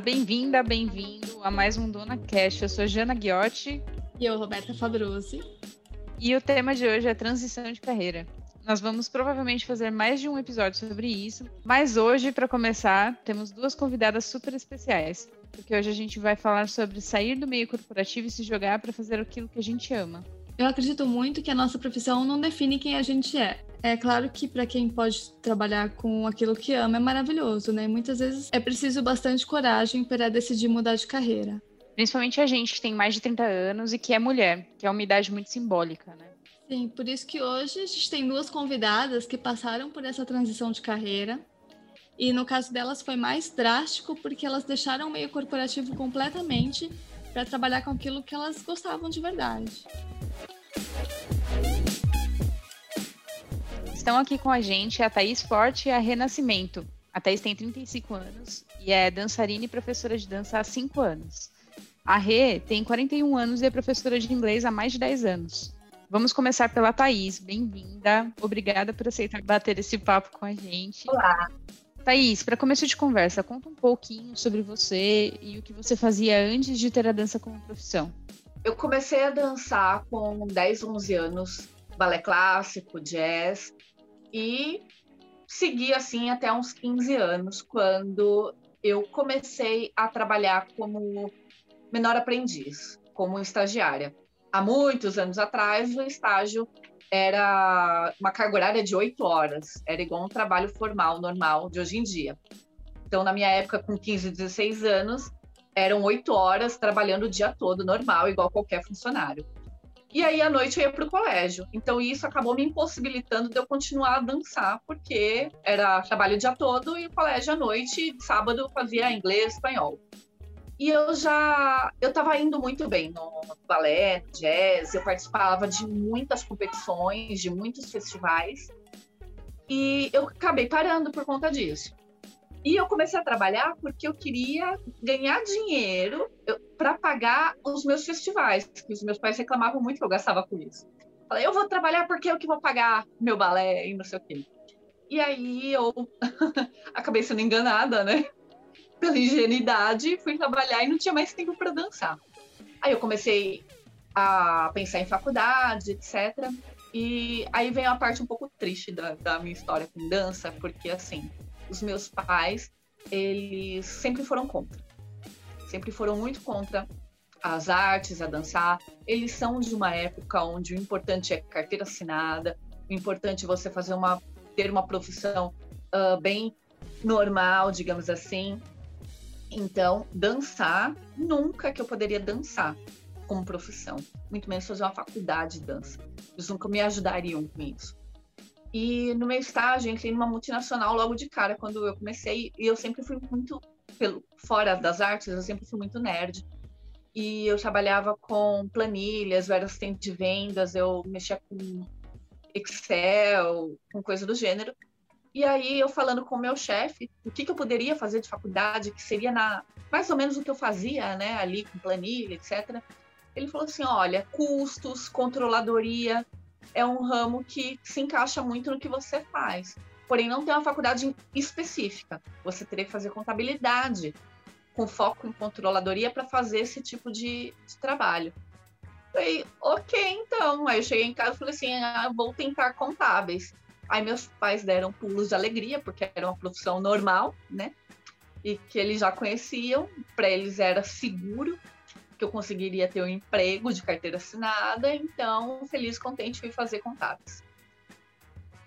bem-vinda, bem-vindo a mais um Dona Cash. Eu sou Jana Ghiotti. E eu, Roberta Fabruzzi. E o tema de hoje é transição de carreira. Nós vamos provavelmente fazer mais de um episódio sobre isso, mas hoje, para começar, temos duas convidadas super especiais, porque hoje a gente vai falar sobre sair do meio corporativo e se jogar para fazer aquilo que a gente ama. Eu acredito muito que a nossa profissão não define quem a gente é. É claro que para quem pode trabalhar com aquilo que ama é maravilhoso, né? Muitas vezes é preciso bastante coragem para decidir mudar de carreira. Principalmente a gente que tem mais de 30 anos e que é mulher, que é uma idade muito simbólica, né? Sim, por isso que hoje a gente tem duas convidadas que passaram por essa transição de carreira. E no caso delas foi mais drástico porque elas deixaram o meio corporativo completamente para trabalhar com aquilo que elas gostavam de verdade. Estão aqui com a gente a Thaís Forte e a Renascimento. A Thaís tem 35 anos e é dançarina e professora de dança há 5 anos. A Rê tem 41 anos e é professora de inglês há mais de 10 anos. Vamos começar pela Thaís. Bem-vinda. Obrigada por aceitar bater esse papo com a gente. Olá. Thaís, para começo de conversa, conta um pouquinho sobre você e o que você fazia antes de ter a dança como profissão. Eu comecei a dançar com 10, 11 anos, balé clássico, jazz, e segui assim até uns 15 anos, quando eu comecei a trabalhar como menor aprendiz, como estagiária há muitos anos atrás, o estágio era uma carga horária de oito horas, era igual um trabalho formal, normal de hoje em dia. Então, na minha época, com 15, 16 anos, eram oito horas trabalhando o dia todo, normal, igual qualquer funcionário. E aí, à noite, eu ia para o colégio. Então, isso acabou me impossibilitando de eu continuar a dançar, porque era trabalho o dia todo e colégio à noite, sábado, fazia inglês, espanhol. E eu já eu estava indo muito bem no, no balé, no jazz, eu participava de muitas competições, de muitos festivais. E eu acabei parando por conta disso. E eu comecei a trabalhar porque eu queria ganhar dinheiro para pagar os meus festivais, que os meus pais reclamavam muito que eu gastava com isso. Falei, eu vou trabalhar porque eu que vou pagar meu balé e não sei o quê. E aí eu acabei sendo enganada, né? pela ingenuidade, fui trabalhar e não tinha mais tempo para dançar. Aí eu comecei a pensar em faculdade, etc. E aí vem a parte um pouco triste da, da minha história com dança, porque assim, os meus pais, eles sempre foram contra. Sempre foram muito contra as artes, a dançar. Eles são de uma época onde o importante é carteira assinada, o importante é você fazer uma ter uma profissão uh, bem normal, digamos assim. Então, dançar, nunca que eu poderia dançar como profissão, muito menos fazer uma faculdade de dança. Eles nunca me ajudariam com isso. E no meu estágio, entrei numa multinacional logo de cara, quando eu comecei, e eu sempre fui muito, pelo, fora das artes, eu sempre fui muito nerd. E eu trabalhava com planilhas, eu era assistente de vendas, eu mexia com Excel, com coisa do gênero. E aí eu falando com o meu chefe, o que, que eu poderia fazer de faculdade, que seria na mais ou menos o que eu fazia, né, ali com planilha, etc. Ele falou assim, olha, custos, controladoria é um ramo que se encaixa muito no que você faz. Porém, não tem uma faculdade específica. Você teria que fazer contabilidade com foco em controladoria para fazer esse tipo de, de trabalho. Falei, ok, então. Aí eu cheguei em casa e falei assim, ah, vou tentar contábeis. Aí meus pais deram pulos de alegria, porque era uma profissão normal, né? E que eles já conheciam, para eles era seguro que eu conseguiria ter um emprego de carteira assinada, então, feliz contente, fui fazer contatos.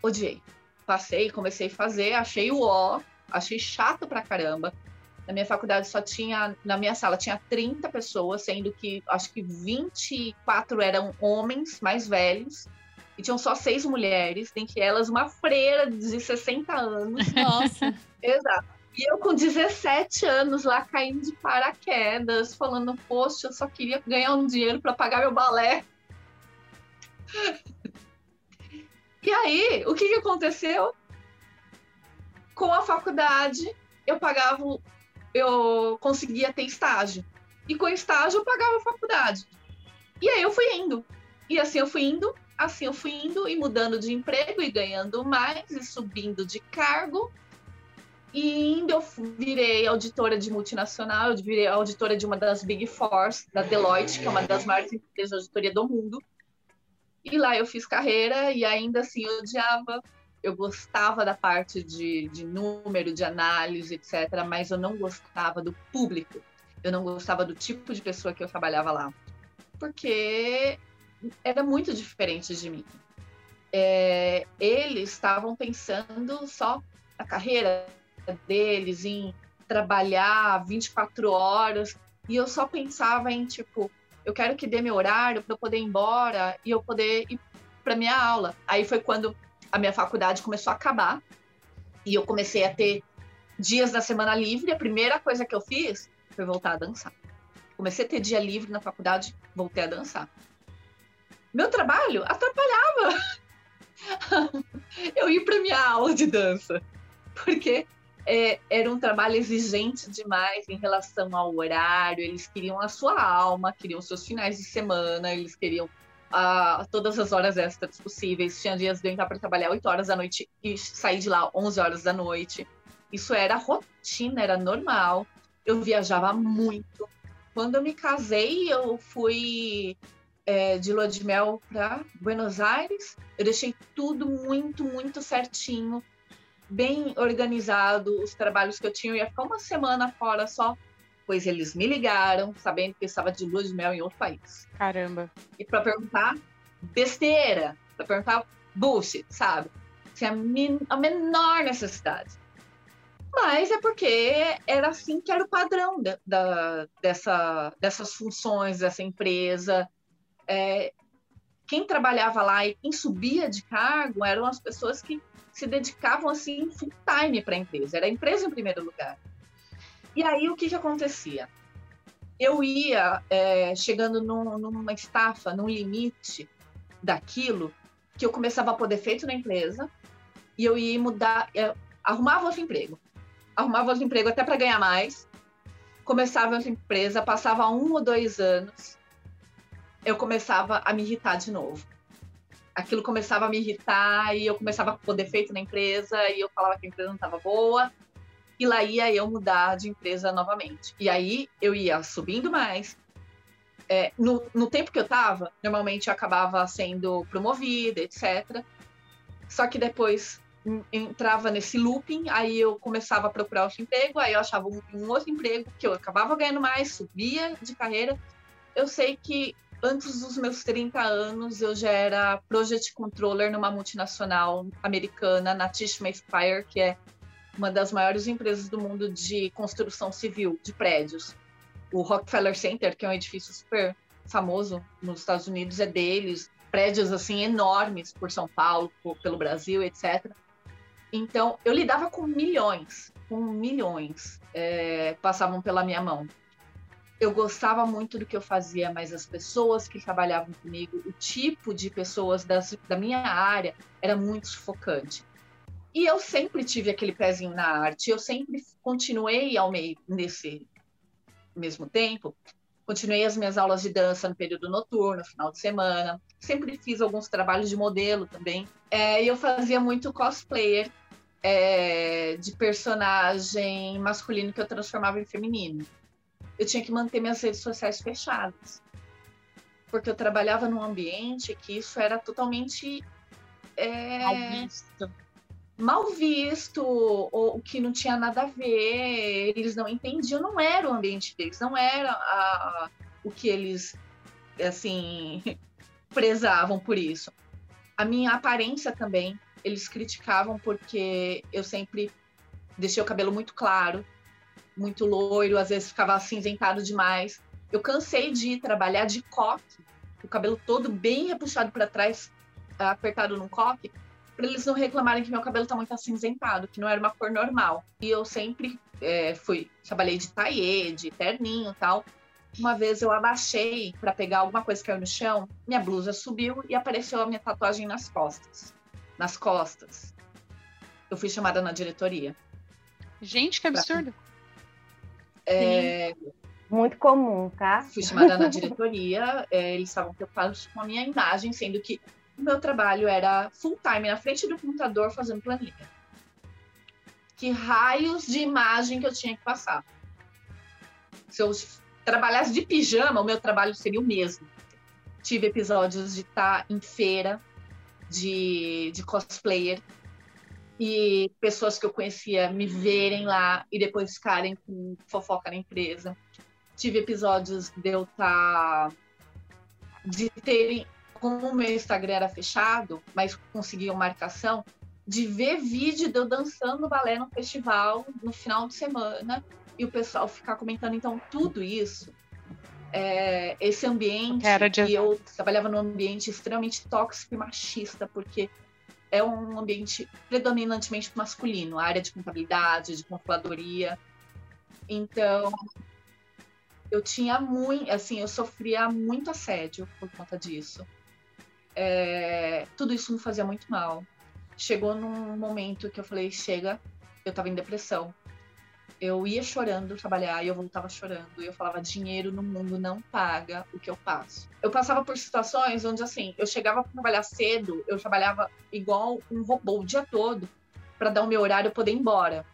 Odiei. Passei, comecei a fazer, achei o ó, achei chato pra caramba. Na minha faculdade só tinha, na minha sala tinha 30 pessoas, sendo que acho que 24 eram homens mais velhos e tinham só seis mulheres, dentre elas uma freira de 60 anos. Nossa! Exato. E eu com 17 anos lá caindo de paraquedas, falando, poxa, eu só queria ganhar um dinheiro para pagar meu balé. E aí, o que, que aconteceu? Com a faculdade, eu pagava, eu conseguia ter estágio. E com estágio, eu pagava a faculdade. E aí eu fui indo. E assim eu fui indo, Assim eu fui indo e mudando de emprego e ganhando mais e subindo de cargo. E ainda eu virei auditora de multinacional, eu virei auditora de uma das Big Fours, da Deloitte, que é uma das maiores empresas de auditoria do mundo. E lá eu fiz carreira e ainda assim eu odiava. Eu gostava da parte de, de número, de análise, etc., mas eu não gostava do público. Eu não gostava do tipo de pessoa que eu trabalhava lá. Porque era muito diferente de mim. É, eles estavam pensando só na carreira deles, em trabalhar 24 horas, e eu só pensava em, tipo, eu quero que dê meu horário para eu poder ir embora e eu poder ir para minha aula. Aí foi quando a minha faculdade começou a acabar e eu comecei a ter dias da semana livre. A primeira coisa que eu fiz foi voltar a dançar. Comecei a ter dia livre na faculdade, voltei a dançar. Meu trabalho atrapalhava eu ir para minha aula de dança, porque é, era um trabalho exigente demais em relação ao horário. Eles queriam a sua alma, queriam seus finais de semana, eles queriam uh, todas as horas extras possíveis. Tinha dias de eu entrar para trabalhar 8 horas da noite e sair de lá 11 horas da noite. Isso era rotina, era normal. Eu viajava muito. Quando eu me casei, eu fui é, de lua de mel para Buenos Aires. Eu deixei tudo muito, muito certinho bem organizado os trabalhos que eu tinha. Eu ia ficar uma semana fora só, pois eles me ligaram, sabendo que eu estava de lua de mel em outro país. Caramba. E para perguntar besteira, para perguntar bullshit, sabe? Sem a, menor necessidade. Mas é porque era assim que era o padrão da, da dessa, dessas funções dessa empresa. É, quem trabalhava lá e quem subia de cargo eram as pessoas que se dedicavam assim full time para a empresa, era a empresa em primeiro lugar. E aí o que, que acontecia? Eu ia é, chegando num, numa estafa, num limite daquilo que eu começava a poder feito na empresa e eu ia mudar, eu arrumava outro emprego, arrumava outro emprego até para ganhar mais, começava outra empresa, passava um ou dois anos, eu começava a me irritar de novo aquilo começava a me irritar e eu começava a pôr defeito na empresa e eu falava que a empresa não estava boa e lá ia eu mudar de empresa novamente. E aí eu ia subindo mais. É, no, no tempo que eu estava, normalmente eu acabava sendo promovida, etc. Só que depois entrava nesse looping, aí eu começava a procurar outro emprego, aí eu achava um, um outro emprego que eu acabava ganhando mais, subia de carreira. Eu sei que antes dos meus 30 anos, eu já era project controller numa multinacional americana, na Tishma Spire, que é uma das maiores empresas do mundo de construção civil de prédios. O Rockefeller Center, que é um edifício super famoso nos Estados Unidos, é deles. Prédios assim enormes por São Paulo, por, pelo Brasil, etc. Então, eu lidava com milhões, com milhões, é, passavam pela minha mão eu gostava muito do que eu fazia, mas as pessoas que trabalhavam comigo, o tipo de pessoas das, da minha área era muito sufocante. E eu sempre tive aquele pezinho na arte, eu sempre continuei ao meio nesse mesmo tempo. Continuei as minhas aulas de dança no período noturno, final de semana. Sempre fiz alguns trabalhos de modelo também. É, eu fazia muito cosplayer é, de personagem masculino que eu transformava em feminino eu tinha que manter minhas redes sociais fechadas. Porque eu trabalhava num ambiente que isso era totalmente. É, mal visto. Mal visto, ou que não tinha nada a ver, eles não entendiam, não era o ambiente deles, não era a, o que eles, assim, prezavam por isso. A minha aparência também, eles criticavam porque eu sempre deixei o cabelo muito claro, muito loiro, às vezes ficava acinzentado demais. Eu cansei de trabalhar de coque, o cabelo todo bem repuxado para trás, apertado num coque, para eles não reclamarem que meu cabelo tá muito acinzentado, que não era uma cor normal. E eu sempre é, fui, trabalhei de taillé, de terninho e tal. Uma vez eu abaixei para pegar alguma coisa que caiu no chão, minha blusa subiu e apareceu a minha tatuagem nas costas. Nas costas. Eu fui chamada na diretoria. Gente, que absurdo. É, Muito comum, tá? Fui chamada na diretoria, é, eles estavam preocupados com a minha imagem, sendo que o meu trabalho era full time na frente do computador fazendo planilha. que raios de imagem que eu tinha que passar. Se eu trabalhasse de pijama, o meu trabalho seria o mesmo. Tive episódios de estar em feira de, de cosplayer e pessoas que eu conhecia me verem lá e depois ficarem com fofoca na empresa. Tive episódios de eu estar. de terem. Como o meu Instagram era fechado, mas conseguiam marcação, de ver vídeo de eu dançando balé no festival no final de semana e o pessoal ficar comentando. Então, tudo isso, é, esse ambiente, de... e eu trabalhava num ambiente extremamente tóxico e machista, porque é um ambiente predominantemente masculino, área de contabilidade, de controladoria. Então, eu tinha muito, assim, eu sofria muito assédio por conta disso. É, tudo isso me fazia muito mal. Chegou num momento que eu falei, chega, eu estava em depressão eu ia chorando trabalhar e eu voltava chorando. E eu falava: dinheiro no mundo não paga o que eu passo. Eu passava por situações onde, assim, eu chegava para trabalhar cedo, eu trabalhava igual um robô o dia todo para dar o meu horário e poder ir embora.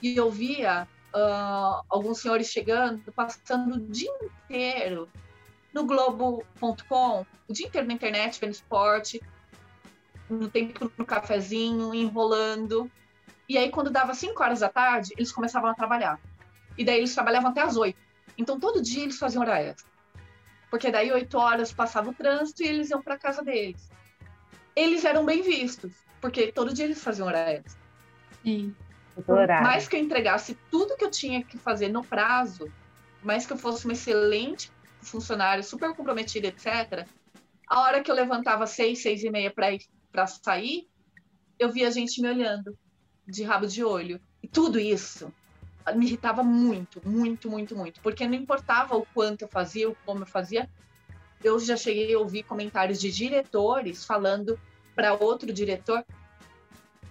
E eu via uh, alguns senhores chegando, passando o dia inteiro no Globo.com, o dia inteiro na internet, vendo esporte, no tempo no cafezinho, enrolando. E aí, quando dava 5 horas da tarde, eles começavam a trabalhar. E daí eles trabalhavam até as 8. Então, todo dia eles faziam hora extra. Porque daí, 8 horas, passava o trânsito e eles iam para casa deles. Eles eram bem vistos, porque todo dia eles faziam hora extra. Sim. Por mais que eu entregasse tudo que eu tinha que fazer no prazo, mais que eu fosse uma excelente funcionária, super comprometida, etc., a hora que eu levantava seis, seis e meia para sair, eu via a gente me olhando de rabo de olho. E tudo isso me irritava muito, muito, muito, muito. Porque não importava o quanto eu fazia, o como eu fazia. Eu já cheguei a ouvir comentários de diretores falando para outro diretor: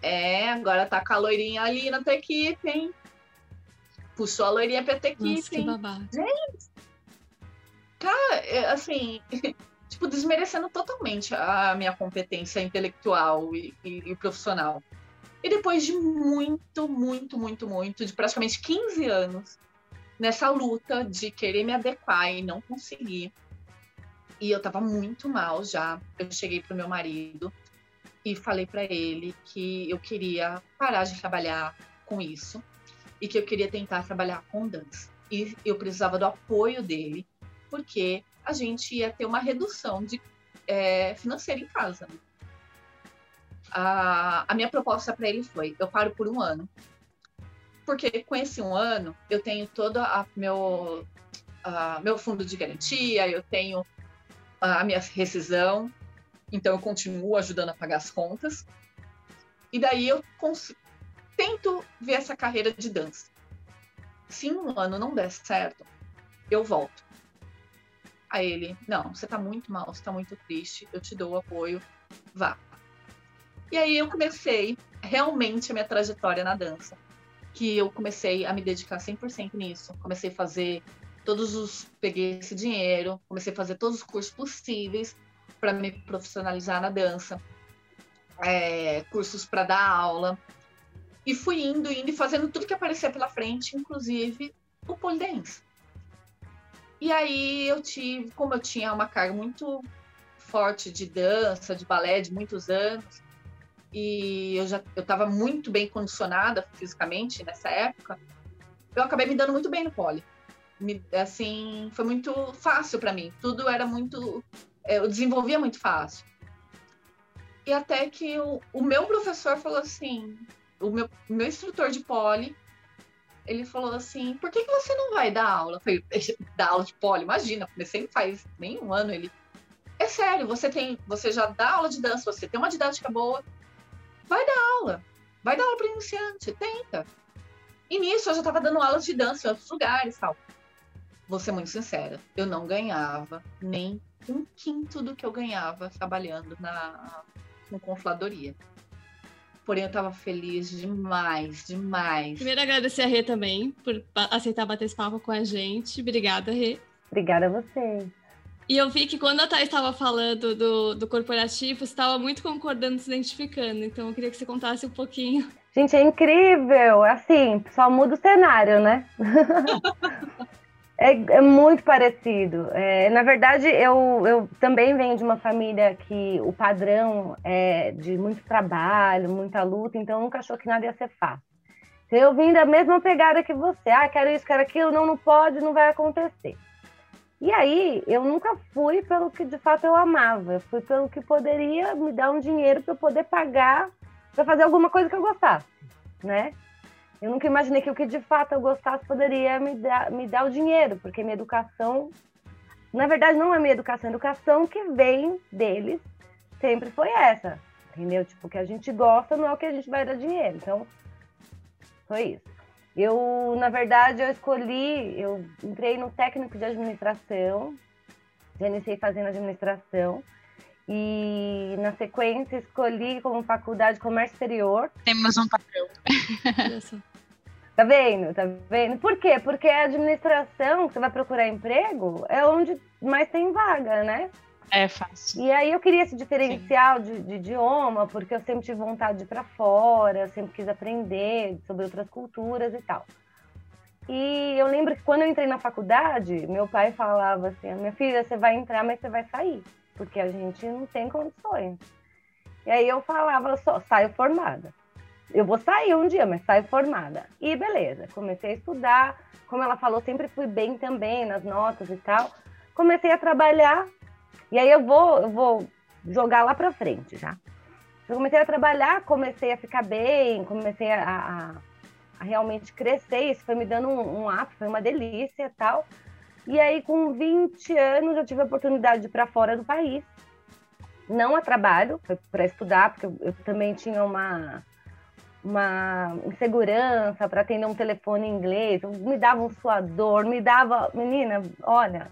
É, agora tá com a loirinha ali na tua equipe, hein? Puxou a loirinha pra tua equipe. Nossa, que babado. Gente, cara, é, assim, tipo, desmerecendo totalmente a minha competência intelectual e, e, e profissional. E depois de muito, muito, muito, muito, de praticamente 15 anos nessa luta de querer me adequar e não conseguir, e eu tava muito mal já, eu cheguei pro meu marido e falei para ele que eu queria parar de trabalhar com isso e que eu queria tentar trabalhar com dança. E eu precisava do apoio dele, porque a gente ia ter uma redução de é, financeira em casa. A, a minha proposta para ele foi: eu paro por um ano. Porque com esse um ano, eu tenho todo a meu, a, meu fundo de garantia, eu tenho a minha rescisão, então eu continuo ajudando a pagar as contas. E daí eu tento ver essa carreira de dança. Se um ano não der certo, eu volto. Aí ele, não, você tá muito mal, você tá muito triste, eu te dou o apoio, vá. E aí eu comecei realmente a minha trajetória na dança. Que eu comecei a me dedicar 100% nisso. Comecei a fazer todos os. Peguei esse dinheiro, comecei a fazer todos os cursos possíveis para me profissionalizar na dança. É, cursos para dar aula. E fui indo, indo e fazendo tudo que aparecia pela frente, inclusive o pole dance. E aí eu tive, como eu tinha uma carga muito forte de dança, de balé de muitos anos, e eu já eu estava muito bem condicionada fisicamente nessa época, eu acabei me dando muito bem no pole. Me, assim, foi muito fácil para mim. Tudo era muito, é, eu desenvolvia muito fácil. E até que o, o meu professor falou assim, o meu, meu instrutor de pole, ele falou assim, por que, que você não vai dar aula? Eu falei, dar aula de pole? Imagina, comecei faz nem um ano. Ele, é sério, você tem, você já dá aula de dança, você tem uma didática boa, vai dar aula. Vai dar aula para iniciante, tenta. E nisso eu já estava dando aulas de dança em outros lugares tal. Vou ser muito sincera, eu não ganhava nem um quinto do que eu ganhava trabalhando na com confladoria. Porém, eu estava feliz demais, demais. Primeiro, agradecer a Rê também por aceitar bater esse papo com a gente. Obrigada, Rê. Obrigada a você. E eu vi que quando a Thais estava falando do, do corporativo, estava muito concordando, se identificando. Então eu queria que você contasse um pouquinho. Gente, é incrível. Assim, só muda o cenário, né? é, é, muito parecido. É, na verdade, eu, eu também venho de uma família que o padrão é de muito trabalho, muita luta, então nunca achou que nada ia ser fácil. Eu vim da mesma pegada que você. Ah, quero isso, quero aquilo, não, não pode, não vai acontecer. E aí, eu nunca fui pelo que de fato eu amava, eu fui pelo que poderia me dar um dinheiro para eu poder pagar para fazer alguma coisa que eu gostasse, né? Eu nunca imaginei que o que de fato eu gostasse poderia me dar, me dar o dinheiro, porque minha educação, na verdade, não é minha educação, a educação que vem deles sempre foi essa, entendeu? Tipo, o que a gente gosta não é o que a gente vai dar dinheiro. Então, foi isso. Eu, na verdade, eu escolhi, eu entrei no técnico de administração, já iniciei fazendo administração, e na sequência escolhi como faculdade comércio exterior. Temos um papel. tá vendo? Tá vendo? Por quê? Porque a administração, você vai procurar emprego, é onde mais tem vaga, né? É fácil. E aí eu queria esse diferencial de, de, idioma, porque eu sempre tive vontade de ir para fora, sempre quis aprender sobre outras culturas e tal. E eu lembro que quando eu entrei na faculdade, meu pai falava assim: minha filha, você vai entrar, mas você vai sair, porque a gente não tem condições. E aí eu falava, eu só saio formada. Eu vou sair um dia, mas saio formada. E beleza, comecei a estudar. Como ela falou, sempre fui bem também nas notas e tal. Comecei a trabalhar e aí eu vou, eu vou jogar lá para frente já. Eu comecei a trabalhar, comecei a ficar bem, comecei a, a, a realmente crescer. Isso foi me dando um, um foi uma delícia e tal. E aí, com 20 anos, eu tive a oportunidade de ir para fora do país. Não a trabalho, foi para estudar, porque eu, eu também tinha uma, uma insegurança para atender um telefone em inglês, me dava um suador, me dava. Menina, olha,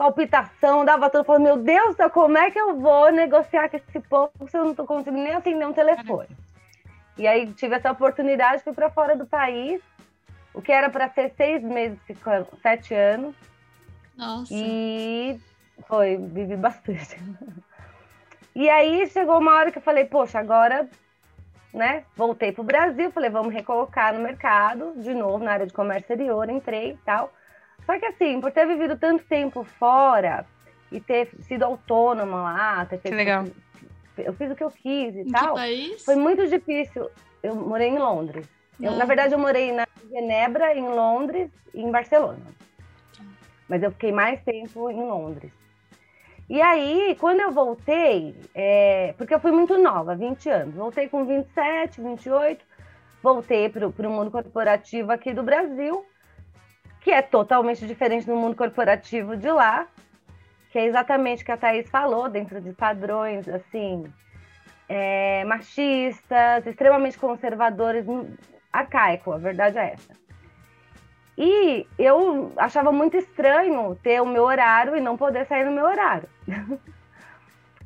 palpitação, dava tudo, falando, meu Deus, como é que eu vou negociar com esse povo se eu não estou conseguindo nem atender um telefone? E aí tive essa oportunidade, fui para fora do país, o que era para ser seis meses, sete anos. Nossa. E foi, vivi bastante. E aí chegou uma hora que eu falei, poxa, agora, né, voltei pro Brasil, falei, vamos recolocar no mercado, de novo, na área de comércio exterior, entrei e tal. Só que assim, por ter vivido tanto tempo fora e ter sido autônoma lá, ter feito. legal. Eu fiz o que eu quis e em tal. Que país? Foi muito difícil. Eu morei em Londres. Eu, na verdade, eu morei na Genebra, em Londres e em Barcelona. Mas eu fiquei mais tempo em Londres. E aí, quando eu voltei, é, porque eu fui muito nova, 20 anos, voltei com 27, 28, voltei para o mundo corporativo aqui do Brasil que é totalmente diferente do mundo corporativo de lá, que é exatamente o que a Thaís falou, dentro de padrões, assim, é, machistas, extremamente conservadores, arcaico, a verdade é essa. E eu achava muito estranho ter o meu horário e não poder sair no meu horário.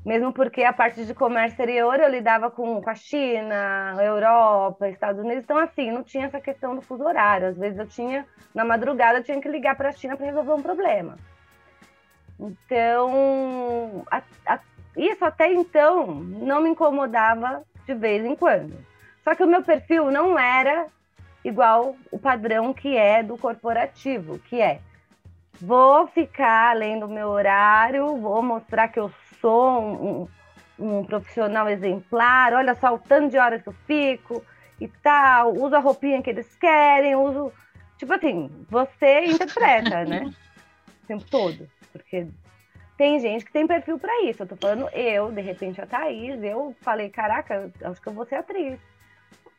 Mesmo porque a parte de comércio exterior eu lidava com, com a China, Europa, Estados Unidos, então assim, não tinha essa questão do fuso horário. Às vezes eu tinha, na madrugada, eu tinha que ligar para a China para resolver um problema. Então, a, a, isso até então não me incomodava de vez em quando. Só que o meu perfil não era igual o padrão que é do corporativo, que é vou ficar além do meu horário, vou mostrar que eu sou um, um, profissional exemplar, olha só o tanto de horas que eu fico e tal, uso a roupinha que eles querem, uso. Tipo assim, você interpreta, né? O tempo todo. Porque tem gente que tem perfil para isso. Eu tô falando eu, de repente a Thaís, eu falei, caraca, acho que eu vou ser atriz.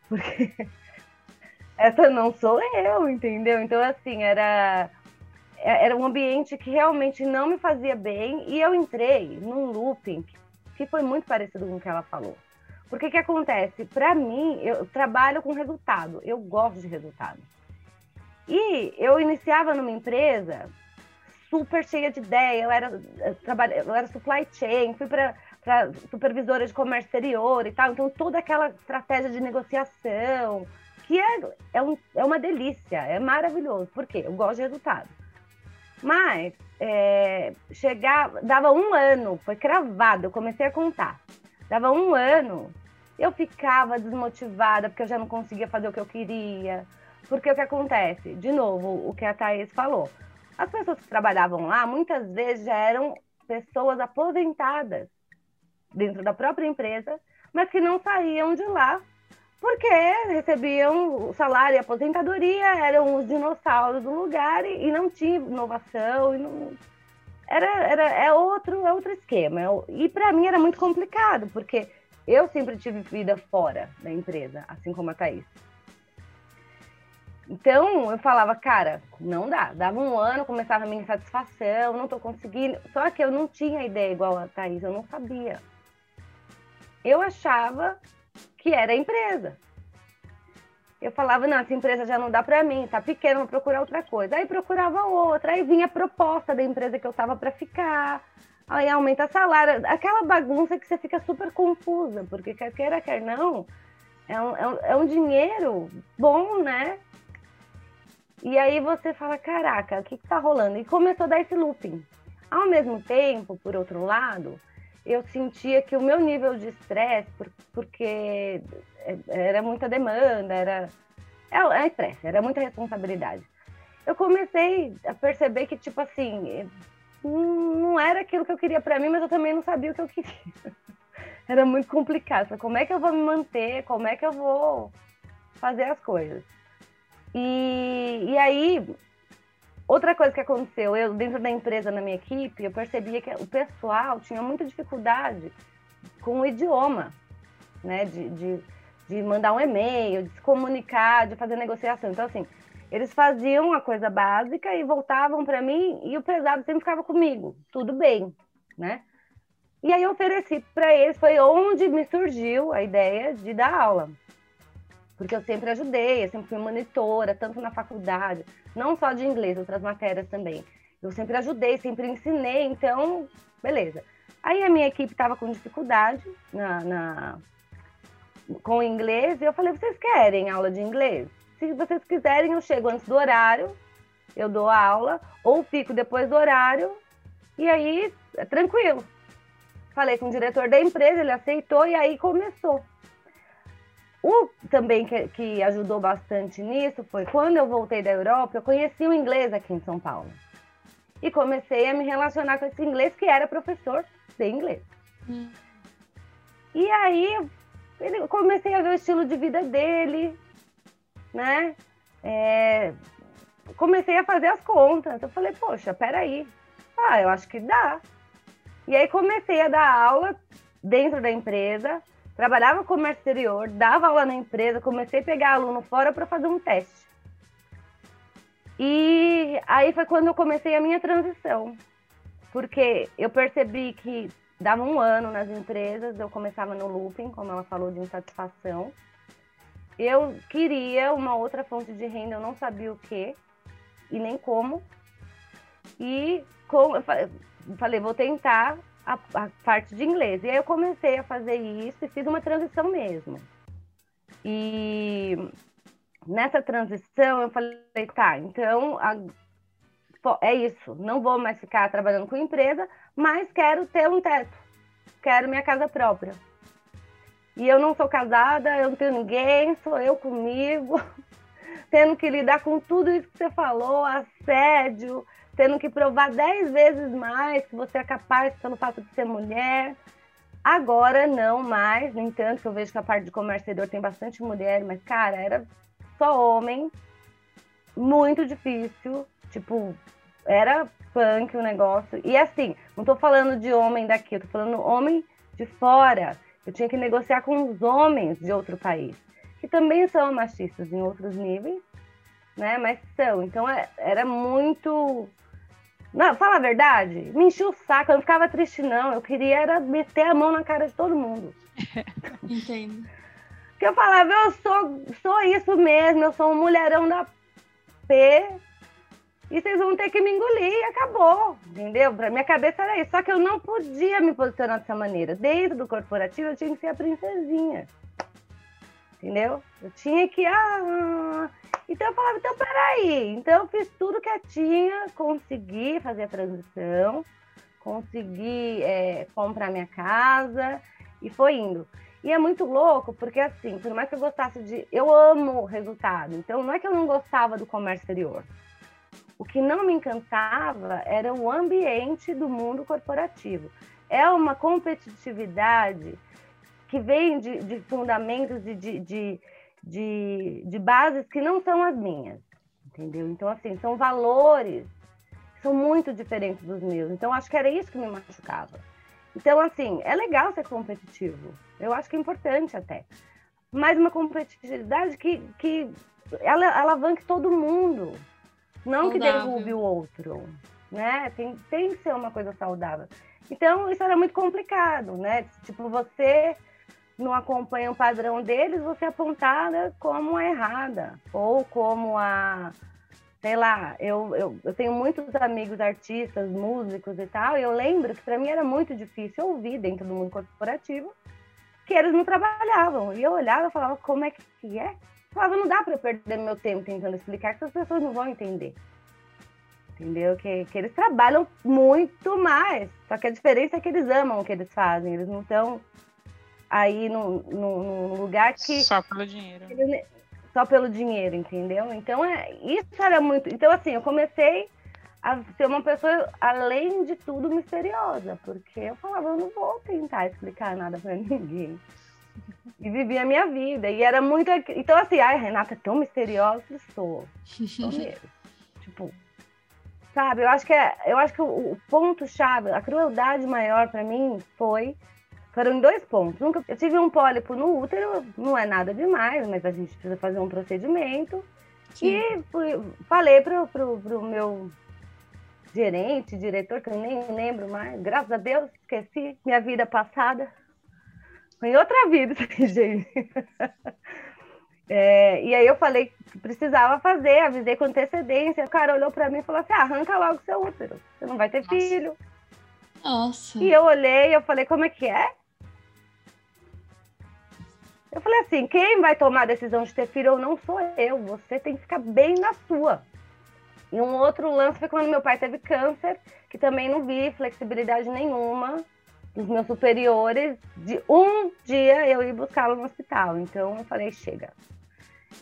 Porque essa não sou eu, entendeu? Então, assim, era era um ambiente que realmente não me fazia bem e eu entrei num looping que foi muito parecido com o que ela falou. Porque que acontece? Para mim, eu trabalho com resultado, eu gosto de resultado. E eu iniciava numa empresa super cheia de ideia, eu era, eu, eu era supply chain, fui para supervisora de comércio exterior e tal, então toda aquela estratégia de negociação, que é, é, um, é uma delícia, é maravilhoso. Por quê? Eu gosto de resultado. Mas é, chegava, dava um ano, foi cravado, eu comecei a contar. Dava um ano, eu ficava desmotivada porque eu já não conseguia fazer o que eu queria. Porque o que acontece? De novo, o que a Thaís falou. As pessoas que trabalhavam lá, muitas vezes já eram pessoas aposentadas dentro da própria empresa, mas que não saíam de lá porque recebiam salário e aposentadoria, eram os dinossauros do lugar e, e não tinha inovação. Não... Era, era, é, outro, é outro esquema. E para mim era muito complicado, porque eu sempre tive vida fora da empresa, assim como a Thaís. Então eu falava, cara, não dá. Dava um ano, começava a minha insatisfação, não tô conseguindo. Só que eu não tinha ideia igual a Thaís, eu não sabia. Eu achava que era a empresa. Eu falava, não, essa empresa já não dá para mim, tá pequena, vou procurar outra coisa. Aí procurava outra, aí vinha a proposta da empresa que eu tava para ficar, aí aumenta salário, aquela bagunça que você fica super confusa, porque quer queira, quer não, é um, é um, é um dinheiro bom, né? E aí você fala, caraca, o que, que tá rolando? E começou a dar esse looping. Ao mesmo tempo, por outro lado, eu sentia que o meu nível de estresse, por, porque era muita demanda, era é, é estresse, era muita responsabilidade. Eu comecei a perceber que, tipo assim, não era aquilo que eu queria para mim, mas eu também não sabia o que eu queria. Era muito complicado. Como é que eu vou me manter? Como é que eu vou fazer as coisas? E, e aí, Outra coisa que aconteceu, eu dentro da empresa, na minha equipe, eu percebia que o pessoal tinha muita dificuldade com o idioma, né? De, de, de mandar um e-mail, de se comunicar, de fazer negociação. Então, assim, eles faziam a coisa básica e voltavam para mim e o pesado sempre ficava comigo. Tudo bem, né? E aí eu ofereci para eles, foi onde me surgiu a ideia de dar aula porque eu sempre ajudei, eu sempre fui monitora, tanto na faculdade, não só de inglês, outras matérias também. Eu sempre ajudei, sempre ensinei, então, beleza. Aí a minha equipe estava com dificuldade na, na, com o inglês, e eu falei, vocês querem aula de inglês? Se vocês quiserem, eu chego antes do horário, eu dou a aula, ou fico depois do horário, e aí é tranquilo. Falei com o diretor da empresa, ele aceitou, e aí começou. O também que, que ajudou bastante nisso foi quando eu voltei da Europa, eu conheci o inglês aqui em São Paulo. E comecei a me relacionar com esse inglês que era professor de inglês. Hum. E aí eu comecei a ver o estilo de vida dele, né? É, comecei a fazer as contas. Eu falei, poxa, peraí. Ah, eu acho que dá. E aí comecei a dar aula dentro da empresa trabalhava com comércio exterior, dava aula na empresa, comecei a pegar aluno fora para fazer um teste. E aí foi quando eu comecei a minha transição, porque eu percebi que dava um ano nas empresas, eu começava no looping, como ela falou, de insatisfação. Eu queria uma outra fonte de renda, eu não sabia o que e nem como. E com, eu falei, vou tentar a, a, parte de inglês. E aí eu comecei a fazer isso e fiz uma transição mesmo. E nessa transição eu falei, tá, então a, é isso, não vou mais ficar trabalhando com empresa, mas quero ter um teto, quero minha casa própria. E eu não sou casada, eu não tenho ninguém, sou eu comigo, tendo que lidar com tudo isso que você falou, assédio, tendo que provar dez vezes mais que você é capaz pelo fato de ser mulher. Agora não mais, no entanto, que eu vejo que a parte de comércio tem bastante mulher, mas, cara, era só homem, muito difícil, tipo, era punk o negócio. E assim, não tô falando de homem daqui, eu tô falando homem de fora. Eu tinha que negociar com os homens de outro país, que também são machistas em outros níveis, né? Mas são. Então é, era muito não, fala a verdade, me enchia o saco, eu não ficava triste, não. Eu queria era meter a mão na cara de todo mundo. Entendo. Porque eu falava, eu sou, sou isso mesmo, eu sou um mulherão da P. E vocês vão ter que me engolir e acabou. Entendeu? Pra minha cabeça era isso. Só que eu não podia me posicionar dessa maneira. Dentro do corporativo, eu tinha que ser a princesinha. Entendeu? Eu tinha que. Ah, Então eu falava, então peraí. Então eu fiz tudo quietinha, consegui fazer a transição, consegui é, comprar minha casa e foi indo. E é muito louco, porque assim, por mais que eu gostasse de. Eu amo o resultado. Então não é que eu não gostava do comércio exterior. O que não me encantava era o ambiente do mundo corporativo. É uma competitividade que vem de, de fundamentos e de, de, de, de bases que não são as minhas, entendeu? Então, assim, são valores que são muito diferentes dos meus. Então, acho que era isso que me machucava. Então, assim, é legal ser competitivo. Eu acho que é importante até. Mas uma competitividade que, que ela alavanque todo mundo. Não saudável. que derrube o outro. Né? Tem, tem que ser uma coisa saudável. Então, isso era muito complicado, né? Tipo, você não acompanha o padrão deles, você é apontada como a errada. Ou como a sei lá, eu, eu, eu, tenho muitos amigos artistas, músicos e tal, e eu lembro que para mim era muito difícil ouvir dentro do mundo corporativo que eles não trabalhavam. E eu olhava e falava, como é que é? Eu falava, não dá para eu perder meu tempo tentando explicar que as pessoas não vão entender. Entendeu? Que, que eles trabalham muito mais. Só que a diferença é que eles amam o que eles fazem. Eles não estão aí num, num, lugar que. Só pelo dinheiro. Só pelo dinheiro, entendeu? Então, é, isso era muito. Então, assim, eu comecei a ser uma pessoa, além de tudo, misteriosa, porque eu falava, eu não vou tentar explicar nada para ninguém. E vivia a minha vida. E era muito. Então, assim, ai, Renata é tão misteriosa, sou. Sou mesmo. tipo, sabe, eu acho que, é, eu acho que o, o ponto-chave, a crueldade maior para mim foi foram em dois pontos. Nunca, eu tive um pólipo no útero, não é nada demais, mas a gente precisa fazer um procedimento. Sim. E fui, falei pro, pro, pro meu gerente, diretor, que eu nem lembro mais, graças a Deus, esqueci minha vida passada. Foi em outra vida, gente. É, e aí eu falei que precisava fazer, avisei com antecedência. O cara olhou para mim e falou assim: arranca logo seu útero, você não vai ter Nossa. filho. Nossa. E eu olhei eu falei, como é que é? Eu falei assim: quem vai tomar a decisão de ter filho ou não sou eu. Você tem que ficar bem na sua. E um outro lance foi quando meu pai teve câncer, que também não vi flexibilidade nenhuma dos meus superiores de um dia eu ir buscá-lo no hospital. Então eu falei: chega.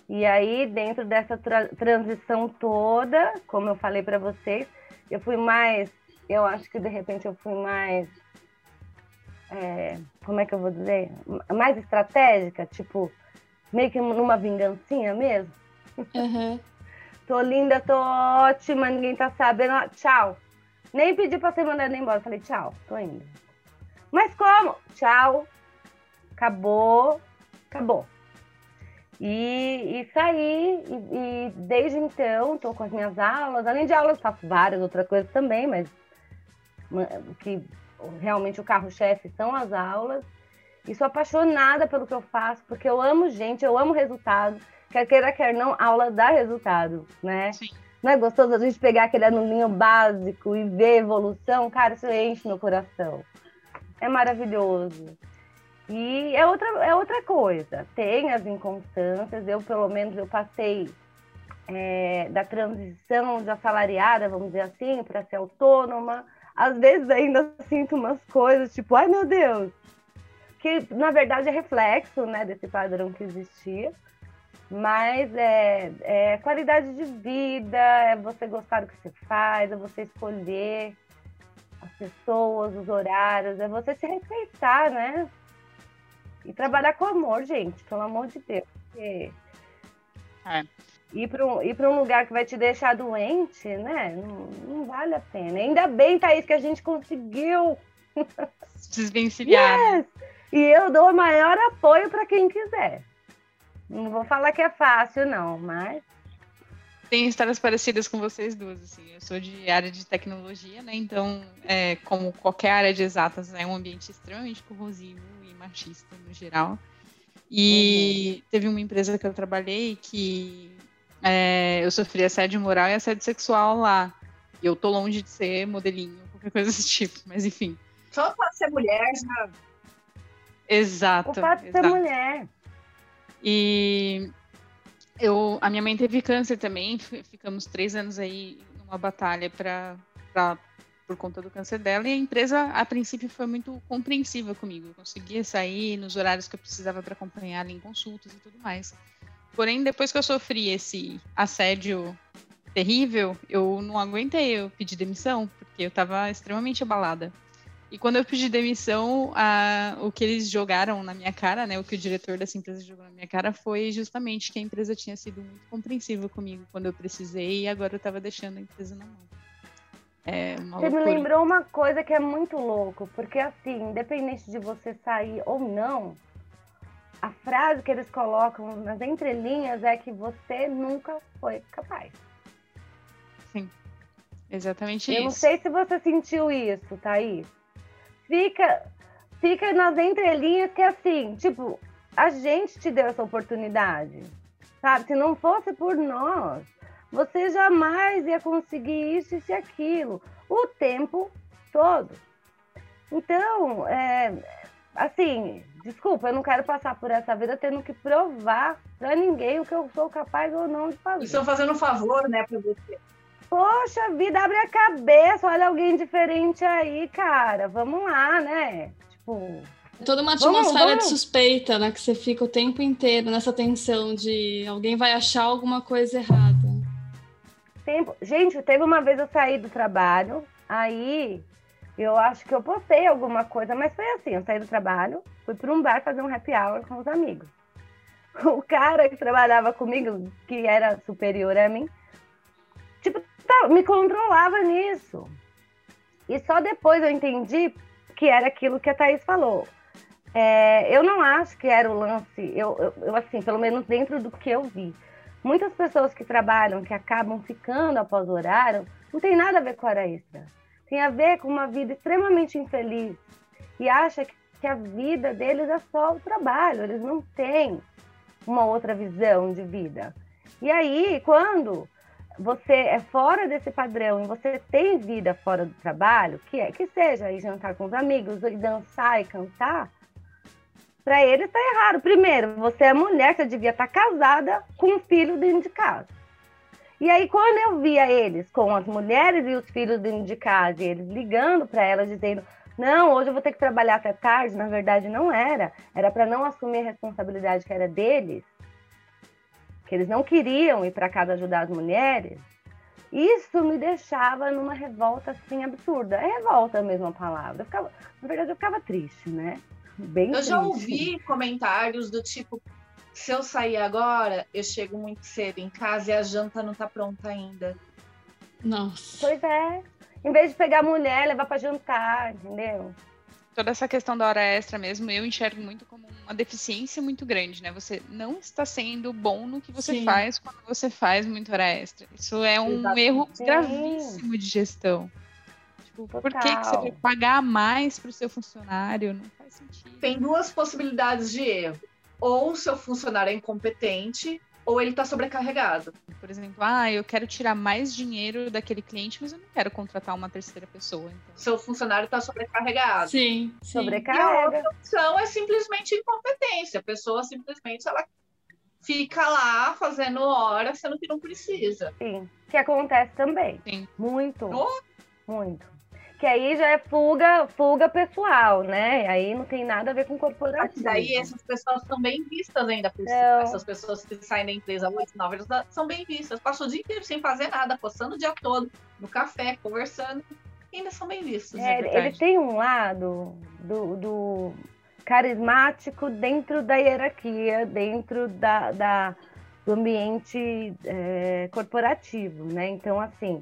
E aí, dentro dessa tra transição toda, como eu falei para vocês, eu fui mais. Eu acho que de repente eu fui mais é, como é que eu vou dizer? Mais estratégica, tipo, meio que numa vingancinha mesmo. Uhum. tô linda, tô ótima, ninguém tá sabendo. Tchau. Nem pedi pra ser mandada embora. Falei, tchau, tô indo. Mas como? Tchau. Acabou. Acabou. E, e saí, e, e, desde então tô com as minhas aulas. Além de aulas, faço várias outras coisas também, mas que realmente o carro-chefe são as aulas. E sou apaixonada pelo que eu faço, porque eu amo gente, eu amo resultado. Quer queira, quer não, aula dá resultado, né? Sim. Não é gostoso a gente pegar aquele aluninho básico e ver evolução? Cara, isso enche meu coração. É maravilhoso. E é outra, é outra coisa. Tem as inconstâncias, eu pelo menos eu passei é, da transição de assalariada, vamos dizer assim, para ser autônoma às vezes ainda sinto umas coisas, tipo, ai meu Deus, que na verdade é reflexo né, desse padrão que existia. Mas é, é qualidade de vida, é você gostar do que você faz, é você escolher as pessoas, os horários, é você se respeitar, né? E trabalhar com amor, gente, pelo amor de Deus. Porque... É ir para um, ir um lugar que vai te deixar doente, né? Não, não, vale a pena. Ainda bem, Thaís, que a gente conseguiu desvencilhar. Yes! E eu dou o maior apoio para quem quiser. Não vou falar que é fácil, não, mas. Tem histórias parecidas com vocês duas, assim. Eu sou de área de tecnologia, né? Então, é, como qualquer área de exatas, é um ambiente extremamente corrosivo e machista no geral. E uhum. teve uma empresa que eu trabalhei que é, eu sofri assédio moral e assédio sexual lá. E eu tô longe de ser modelinho, qualquer coisa desse tipo, mas enfim. Só de ser mulher já. Exato. O fato de ser mulher. E eu, a minha mãe teve câncer também, ficamos três anos aí numa batalha para por conta do câncer dela, e a empresa, a princípio, foi muito compreensiva comigo. Eu conseguia sair nos horários que eu precisava para acompanhar ela em consultas e tudo mais. Porém, depois que eu sofri esse assédio terrível, eu não aguentei, eu pedi demissão, porque eu estava extremamente abalada. E quando eu pedi demissão, a, o que eles jogaram na minha cara, né, o que o diretor dessa empresa jogou na minha cara foi justamente que a empresa tinha sido muito compreensiva comigo quando eu precisei e agora eu estava deixando a empresa na mão. É você me lembrou uma coisa que é muito louco, porque assim, independente de você sair ou não, a frase que eles colocam nas entrelinhas é que você nunca foi capaz. Sim, exatamente Eu isso. Eu não sei se você sentiu isso, Thaís fica, fica nas entrelinhas que é assim, tipo, a gente te deu essa oportunidade, sabe? Se não fosse por nós, você jamais ia conseguir isso e aquilo, o tempo todo. Então, é, assim, desculpa, eu não quero passar por essa vida tendo que provar para ninguém o que eu sou capaz ou não de fazer. Estou fazendo um favor, né, para você. Poxa vida, abre a cabeça, olha alguém diferente aí, cara. Vamos lá, né? Tipo. Toda uma atmosfera vamos, vamos. de suspeita, né? Que você fica o tempo inteiro nessa tensão de alguém vai achar alguma coisa errada. Tempo... Gente, teve uma vez eu saí do trabalho, aí eu acho que eu postei alguma coisa, mas foi assim: eu saí do trabalho, fui para um bar fazer um happy hour com os amigos. O cara que trabalhava comigo, que era superior a mim, tipo, tá, me controlava nisso. E só depois eu entendi que era aquilo que a Thaís falou. É, eu não acho que era o lance, eu, eu, eu, assim, pelo menos dentro do que eu vi. Muitas pessoas que trabalham, que acabam ficando após o horário, não tem nada a ver com hora extra. Tem a ver com uma vida extremamente infeliz e acha que, a vida deles é só o trabalho, eles não têm uma outra visão de vida. E aí, quando você é fora desse padrão e você tem vida fora do trabalho, que é que seja ir jantar com os amigos, e dançar e cantar, para ele está errado. Primeiro, você é mulher, você devia estar tá casada com um filho dentro de casa. E aí, quando eu via eles com as mulheres e os filhos dentro de casa, e eles ligando para elas dizendo: Não, hoje eu vou ter que trabalhar até tarde, na verdade não era, era para não assumir a responsabilidade que era deles que eles não queriam ir para casa ajudar as mulheres, isso me deixava numa revolta assim absurda. É revolta mesmo a palavra. Eu ficava, na verdade, eu ficava triste, né? Bem eu triste. já ouvi comentários do tipo: se eu sair agora, eu chego muito cedo em casa e a janta não tá pronta ainda. Nossa. Pois é. Em vez de pegar a mulher, levar para jantar, entendeu? toda essa questão da hora extra mesmo, eu enxergo muito como uma deficiência muito grande, né? Você não está sendo bom no que você Sim. faz quando você faz muito hora extra. Isso é um Exatamente. erro gravíssimo de gestão. Tipo, por que, que você vai pagar mais para o seu funcionário? Não faz sentido. Tem duas possibilidades de erro. Ou o seu funcionário é incompetente, ou ele está sobrecarregado. Por exemplo, ah, eu quero tirar mais dinheiro daquele cliente, mas eu não quero contratar uma terceira pessoa. Então. Seu funcionário está sobrecarregado. Sim, sim. Sobrecarrega. E a outra opção é simplesmente incompetência. A pessoa simplesmente ela fica lá fazendo hora, sendo que não precisa. Sim, que acontece também. Sim. Muito. Oh. Muito que aí já é fuga, fuga pessoal, né? Aí não tem nada a ver com corporativo. Daí essas pessoas são bem vistas ainda por cima. Essas pessoas que saem da empresa 8, 9, elas são bem vistas. Passam o dia inteiro sem fazer nada, postando o dia todo, no café, conversando. E ainda são bem vistos. É, ele tem um lado do, do, carismático dentro da hierarquia, dentro da, da do ambiente é, corporativo, né? Então, assim,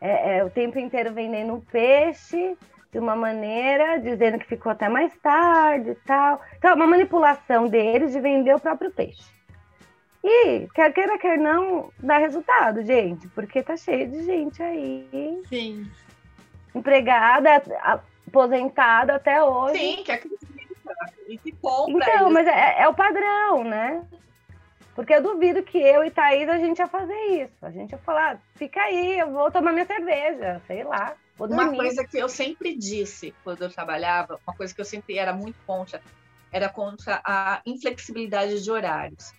é, é, o tempo inteiro vendendo peixe de uma maneira, dizendo que ficou até mais tarde e tal. Então, é uma manipulação deles de vender o próprio peixe. E, quer queira, quer não, dá resultado, gente, porque tá cheio de gente aí. Sim. Empregada, aposentada até hoje. Sim, que acredita e que compra. Então, mas é, é o padrão, né? Porque eu duvido que eu e Thaís a gente ia fazer isso. A gente ia falar, fica aí, eu vou tomar minha cerveja, sei lá. Uma coisa que eu sempre disse quando eu trabalhava, uma coisa que eu sempre era muito contra, era contra a inflexibilidade de horários.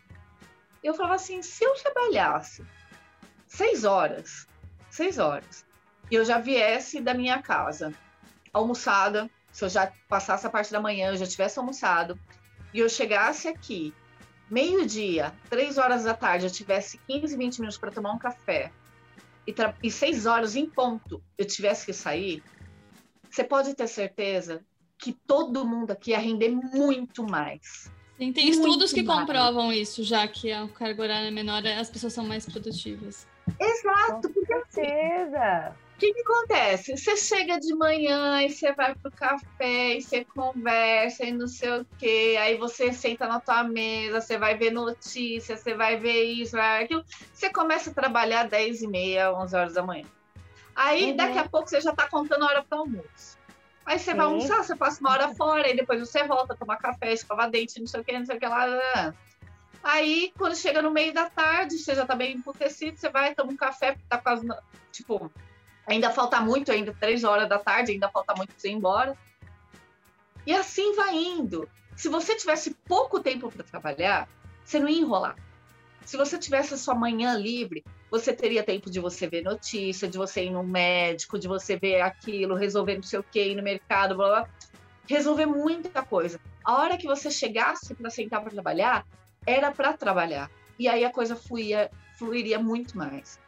Eu falava assim, se eu trabalhasse seis horas, seis horas, e eu já viesse da minha casa, almoçada, se eu já passasse a parte da manhã, eu já tivesse almoçado, e eu chegasse aqui, meio-dia, três horas da tarde, eu tivesse 15, 20 minutos para tomar um café, e, e seis horas em ponto eu tivesse que sair, você pode ter certeza que todo mundo aqui ia render muito mais. Sim, tem muito estudos que mais. comprovam isso, já que a carga horária é menor, as pessoas são mais produtivas. Exato, Com porque assim, certeza. o que, que acontece? Você chega de manhã e você vai pro café e você conversa e não sei o quê, aí você senta na tua mesa, você vai ver notícias, você vai ver isso, vai ver aquilo. Você começa a trabalhar 10 e meia, 11 horas da manhã. Aí, uhum. daqui a pouco, você já tá contando a hora para almoço. Aí você Sim. vai almoçar, você passa uma hora fora, e depois você volta, tomar café, escovar dente, não sei o que, não sei o que lá. Aí, quando chega no meio da tarde, você já tá bem emputecido, você vai, toma um café, porque tá quase. Tipo, ainda falta muito, ainda três horas da tarde, ainda falta muito pra você ir embora. E assim vai indo. Se você tivesse pouco tempo para trabalhar, você não ia enrolar. Se você tivesse a sua manhã livre, você teria tempo de você ver notícia, de você ir no médico, de você ver aquilo, resolver não sei o que, ir no mercado, blá blá. Resolver muita coisa. A hora que você chegasse para sentar para trabalhar, era para trabalhar. E aí a coisa fluía, fluiria muito mais.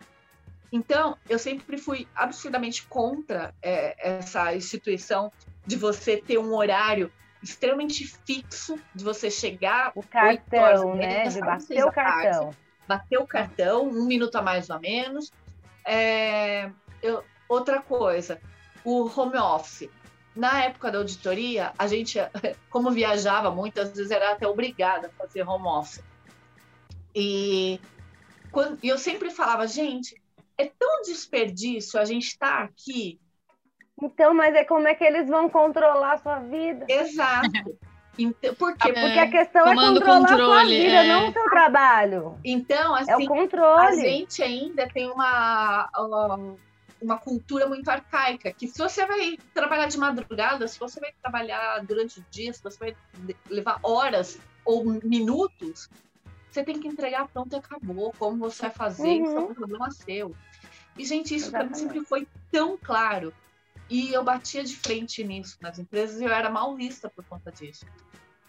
Então, eu sempre fui absurdamente contra é, essa instituição de você ter um horário extremamente fixo, de você chegar. O cartão, né? De bater o cartão. Tarde, bater o cartão, um minuto a mais ou a menos. É, eu, outra coisa, o home office. Na época da auditoria, a gente, como viajava muitas vezes, era até obrigada a fazer home office. E quando, eu sempre falava, gente, é tão desperdício a gente estar tá aqui. Então, mas é como é que eles vão controlar a sua vida? Exato. Então, por quê? É, Porque a questão é controlar controle, a sua vida, é... não o seu trabalho. Então, assim, é o assim, controle. a gente ainda tem uma, uma cultura muito arcaica, que se você vai trabalhar de madrugada, se você vai trabalhar durante o dia, se você vai levar horas ou minutos, você tem que entregar pronto e acabou. Como você vai fazer, uhum. isso é um problema seu. E, gente, isso para mim sempre foi tão claro. E eu batia de frente nisso nas empresas e eu era mal vista por conta disso.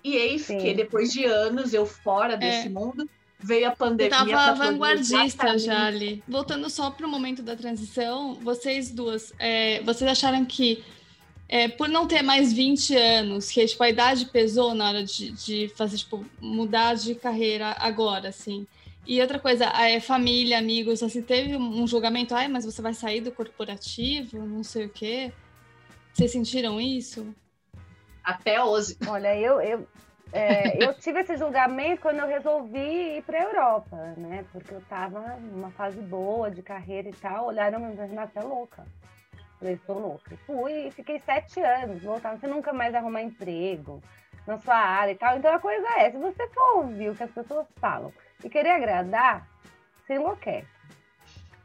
E eis Sim. que depois de anos eu fora desse é. mundo, veio a pandemia. Eu tava vanguardista já ali. Voltando só para o momento da transição, vocês duas, é, vocês acharam que é, por não ter mais 20 anos, que tipo, a idade pesou na hora de, de fazer, tipo, mudar de carreira agora, assim. E outra coisa, é, família, amigos, assim, teve um julgamento, ai, mas você vai sair do corporativo, não sei o quê. Vocês sentiram isso? Até hoje. Olha, eu, eu, é, eu tive esse julgamento quando eu resolvi ir para a Europa, né? Porque eu estava numa fase boa de carreira e tal. Olharam, mas você é louca. Falei, estou louca. Fui e fiquei sete anos voltando. Você nunca mais arrumar emprego na sua área e tal. Então a coisa é, se você for ouvir o que as pessoas falam e querer agradar, você enlouquece.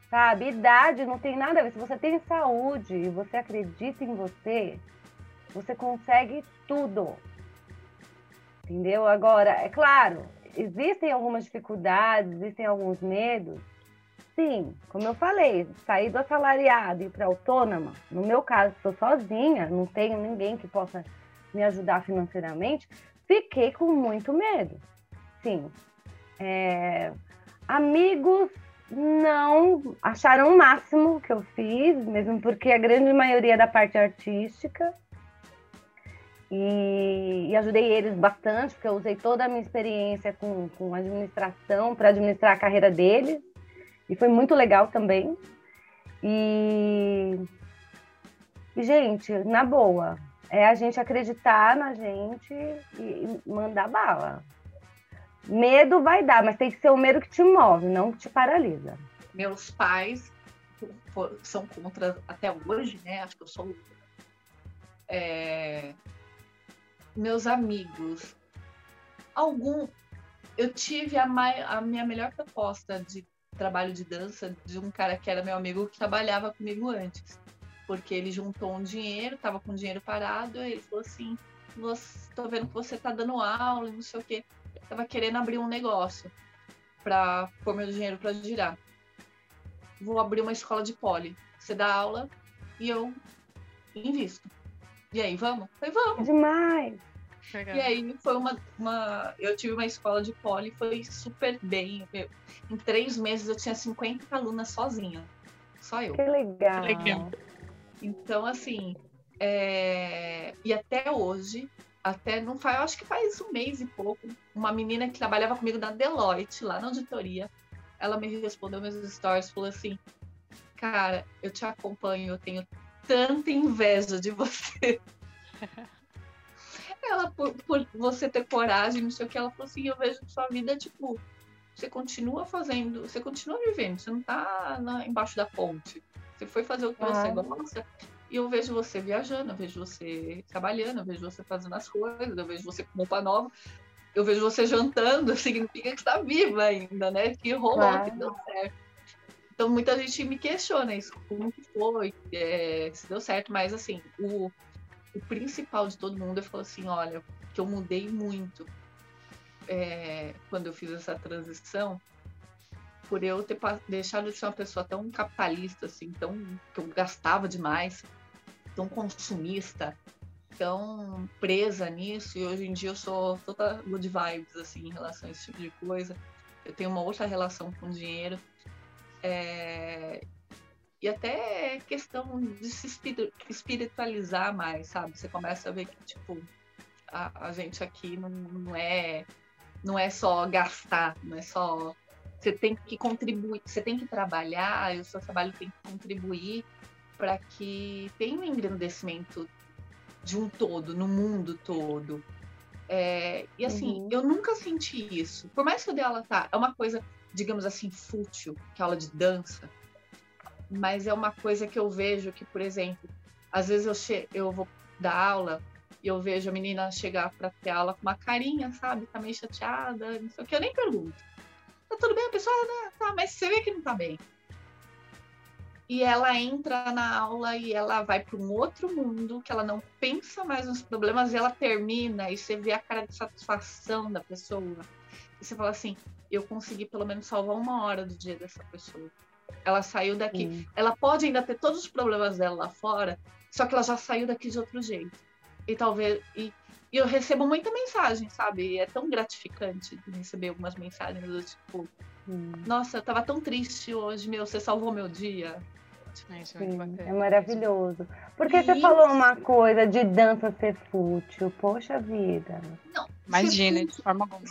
Sabe? Idade não tem nada a ver. Se você tem saúde e você acredita em você, você consegue tudo. Entendeu? Agora, é claro, existem algumas dificuldades, existem alguns medos, Sim, como eu falei, sair do assalariado e ir para autônoma, no meu caso, sou sozinha, não tenho ninguém que possa me ajudar financeiramente, fiquei com muito medo. Sim. É, amigos não acharam o máximo que eu fiz, mesmo porque a grande maioria da parte artística. E, e ajudei eles bastante, porque eu usei toda a minha experiência com, com administração para administrar a carreira deles. E foi muito legal também. E, e, gente, na boa, é a gente acreditar na gente e mandar bala. Medo vai dar, mas tem que ser o medo que te move, não que te paralisa. Meus pais são contra até hoje, né? Acho que eu sou. É... Meus amigos, algum. Eu tive a, mai... a minha melhor proposta de trabalho de dança de um cara que era meu amigo que trabalhava comigo antes. Porque ele juntou um dinheiro, tava com dinheiro parado, e ele falou assim: tô vendo que você tá dando aula, não sei o quê. Eu tava querendo abrir um negócio. para pôr meu dinheiro para girar. Vou abrir uma escola de poli. Você dá aula e eu invisto. E aí, vamos? Falei, vamos. Demais. Legal. E aí foi uma, uma. Eu tive uma escola de poli, foi super bem. Eu, em três meses eu tinha 50 alunas sozinha. Só eu. Que legal. Que legal. Então, assim, é... e até hoje, até não faz, eu acho que faz um mês e pouco, uma menina que trabalhava comigo na Deloitte, lá na auditoria, ela me respondeu meus stories, falou assim, cara, eu te acompanho, eu tenho tanta inveja de você. ela, por, por, você ter coragem, não sei o que, ela falou assim, eu vejo sua vida, tipo, você continua fazendo, você continua vivendo, você não tá na, embaixo da ponte. Você foi fazer o que ah. você gosta. E eu vejo você viajando, eu vejo você trabalhando, eu vejo você fazendo as coisas, eu vejo você com roupa nova, eu vejo você jantando, significa que está viva ainda, né? Que rolou, claro. que deu certo. Então muita gente me questiona isso, como que foi, é, se deu certo, mas assim, o, o principal de todo mundo, eu falo assim, olha, que eu mudei muito é, quando eu fiz essa transição, por eu ter deixado de ser uma pessoa tão capitalista, assim, tão que eu gastava demais, tão consumista, tão presa nisso, e hoje em dia eu sou toda good vibes, assim, em relação a esse tipo de coisa. Eu tenho uma outra relação com o dinheiro. É, e até questão de se espiritualizar mais, sabe? Você começa a ver que, tipo, a, a gente aqui não, não, é não é só gastar, não é só. Você tem que contribuir, você tem que trabalhar, e o seu trabalho tem que contribuir para que tenha um engrandecimento de um todo, no mundo todo. É, e assim, uhum. eu nunca senti isso. Por mais que eu dê aula, tá, é uma coisa, digamos assim, fútil, que é aula de dança mas é uma coisa que eu vejo que, por exemplo, às vezes eu, che eu vou dar aula e eu vejo a menina chegar para ter aula com uma carinha, sabe? Tá meio chateada, não sei o que, eu nem pergunto. Tá tudo bem? A pessoa, né? tá, mas você vê que não tá bem. E ela entra na aula e ela vai para um outro mundo que ela não pensa mais nos problemas e ela termina e você vê a cara de satisfação da pessoa. E você fala assim: eu consegui pelo menos salvar uma hora do dia dessa pessoa. Ela saiu daqui. Sim. Ela pode ainda ter todos os problemas dela lá fora, só que ela já saiu daqui de outro jeito. E talvez. E, e eu recebo muita mensagem, sabe? E é tão gratificante receber algumas mensagens do tipo: hum. Nossa, eu tava tão triste hoje, meu, você salvou meu dia. É, Sim, é maravilhoso. Porque e... você falou uma coisa de dança ser fútil. Poxa vida. Não, Imagina, de forma alguma.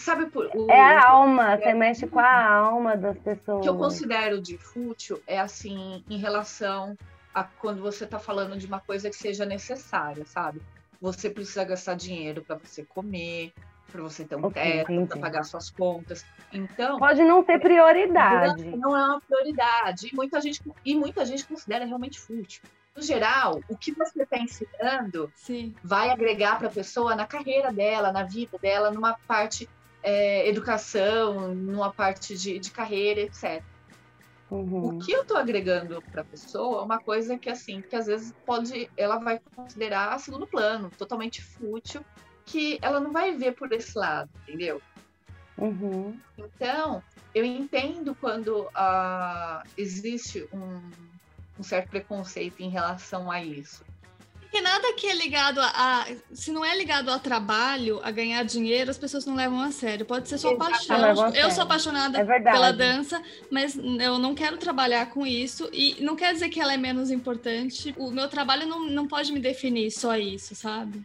Sabe por, o, É a alma, você mexe com a alma das pessoas. O que eu considero de fútil é assim, em relação a quando você está falando de uma coisa que seja necessária, sabe? Você precisa gastar dinheiro para você comer, para você ter um okay, teto, para pagar suas contas. Então pode não ser prioridade. Não, não é uma prioridade e muita gente e muita gente considera realmente fútil. No geral, o que você está ensinando Sim. vai agregar para a pessoa na carreira dela, na vida dela, numa parte é, educação, numa parte de, de carreira, etc. Uhum. O que eu estou agregando para a pessoa é uma coisa que assim, que às vezes pode, ela vai considerar segundo plano, totalmente fútil, que ela não vai ver por esse lado, entendeu? Uhum. Então, eu entendo quando uh, existe um, um certo preconceito em relação a isso. Porque nada que é ligado a, a, Se não é ligado ao trabalho, a ganhar dinheiro, as pessoas não levam a sério. Pode ser sua paixão. Eu sou apaixonada é pela dança, mas eu não quero trabalhar com isso. E não quer dizer que ela é menos importante. O meu trabalho não, não pode me definir só isso, sabe?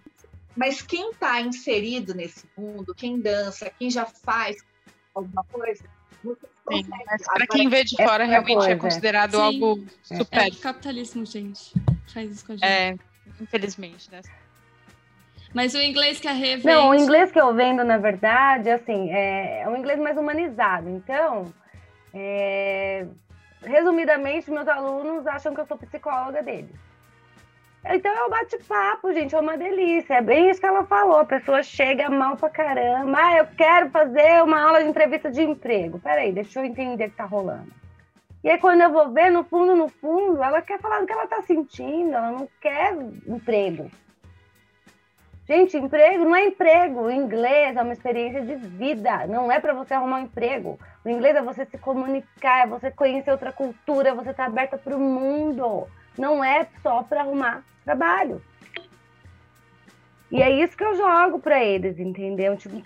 Mas quem está inserido nesse mundo, quem dança, quem já faz alguma coisa, Sim, mas para quem vê de fora, realmente é coisa. é considerado Sim. algo super. É capitalismo, gente. Faz isso com a gente. É, infelizmente, né? Mas o inglês que a Rê vende... Não, o inglês que eu vendo, na verdade, assim, é, é um inglês mais humanizado. Então, é, resumidamente, meus alunos acham que eu sou psicóloga deles. Então é um bate-papo, gente, é uma delícia. É bem isso que ela falou. A pessoa chega mal pra caramba. Ah, eu quero fazer uma aula de entrevista de emprego. Peraí, deixa eu entender o que tá rolando. E aí, quando eu vou ver, no fundo, no fundo, ela quer falar do que ela está sentindo, ela não quer emprego. Gente, emprego não é emprego. O inglês é uma experiência de vida. Não é para você arrumar um emprego. O inglês é você se comunicar, é você conhecer outra cultura, é você tá aberta para o mundo. Não é só para arrumar trabalho. E é isso que eu jogo para eles, entendeu? Tipo,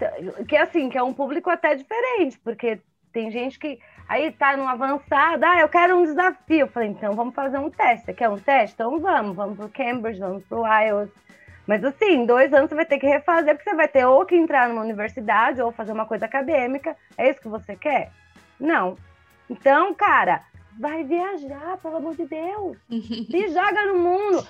que assim, que é um público até diferente, porque tem gente que aí tá no avançado, ah, eu quero um desafio. Eu falei, então vamos fazer um teste. Quer um teste? Então vamos, vamos pro Cambridge, vamos pro IELTS mas assim, dois anos você vai ter que refazer, porque você vai ter ou que entrar numa universidade ou fazer uma coisa acadêmica. É isso que você quer? Não. Então, cara, vai viajar, pelo amor de Deus. Se joga no mundo.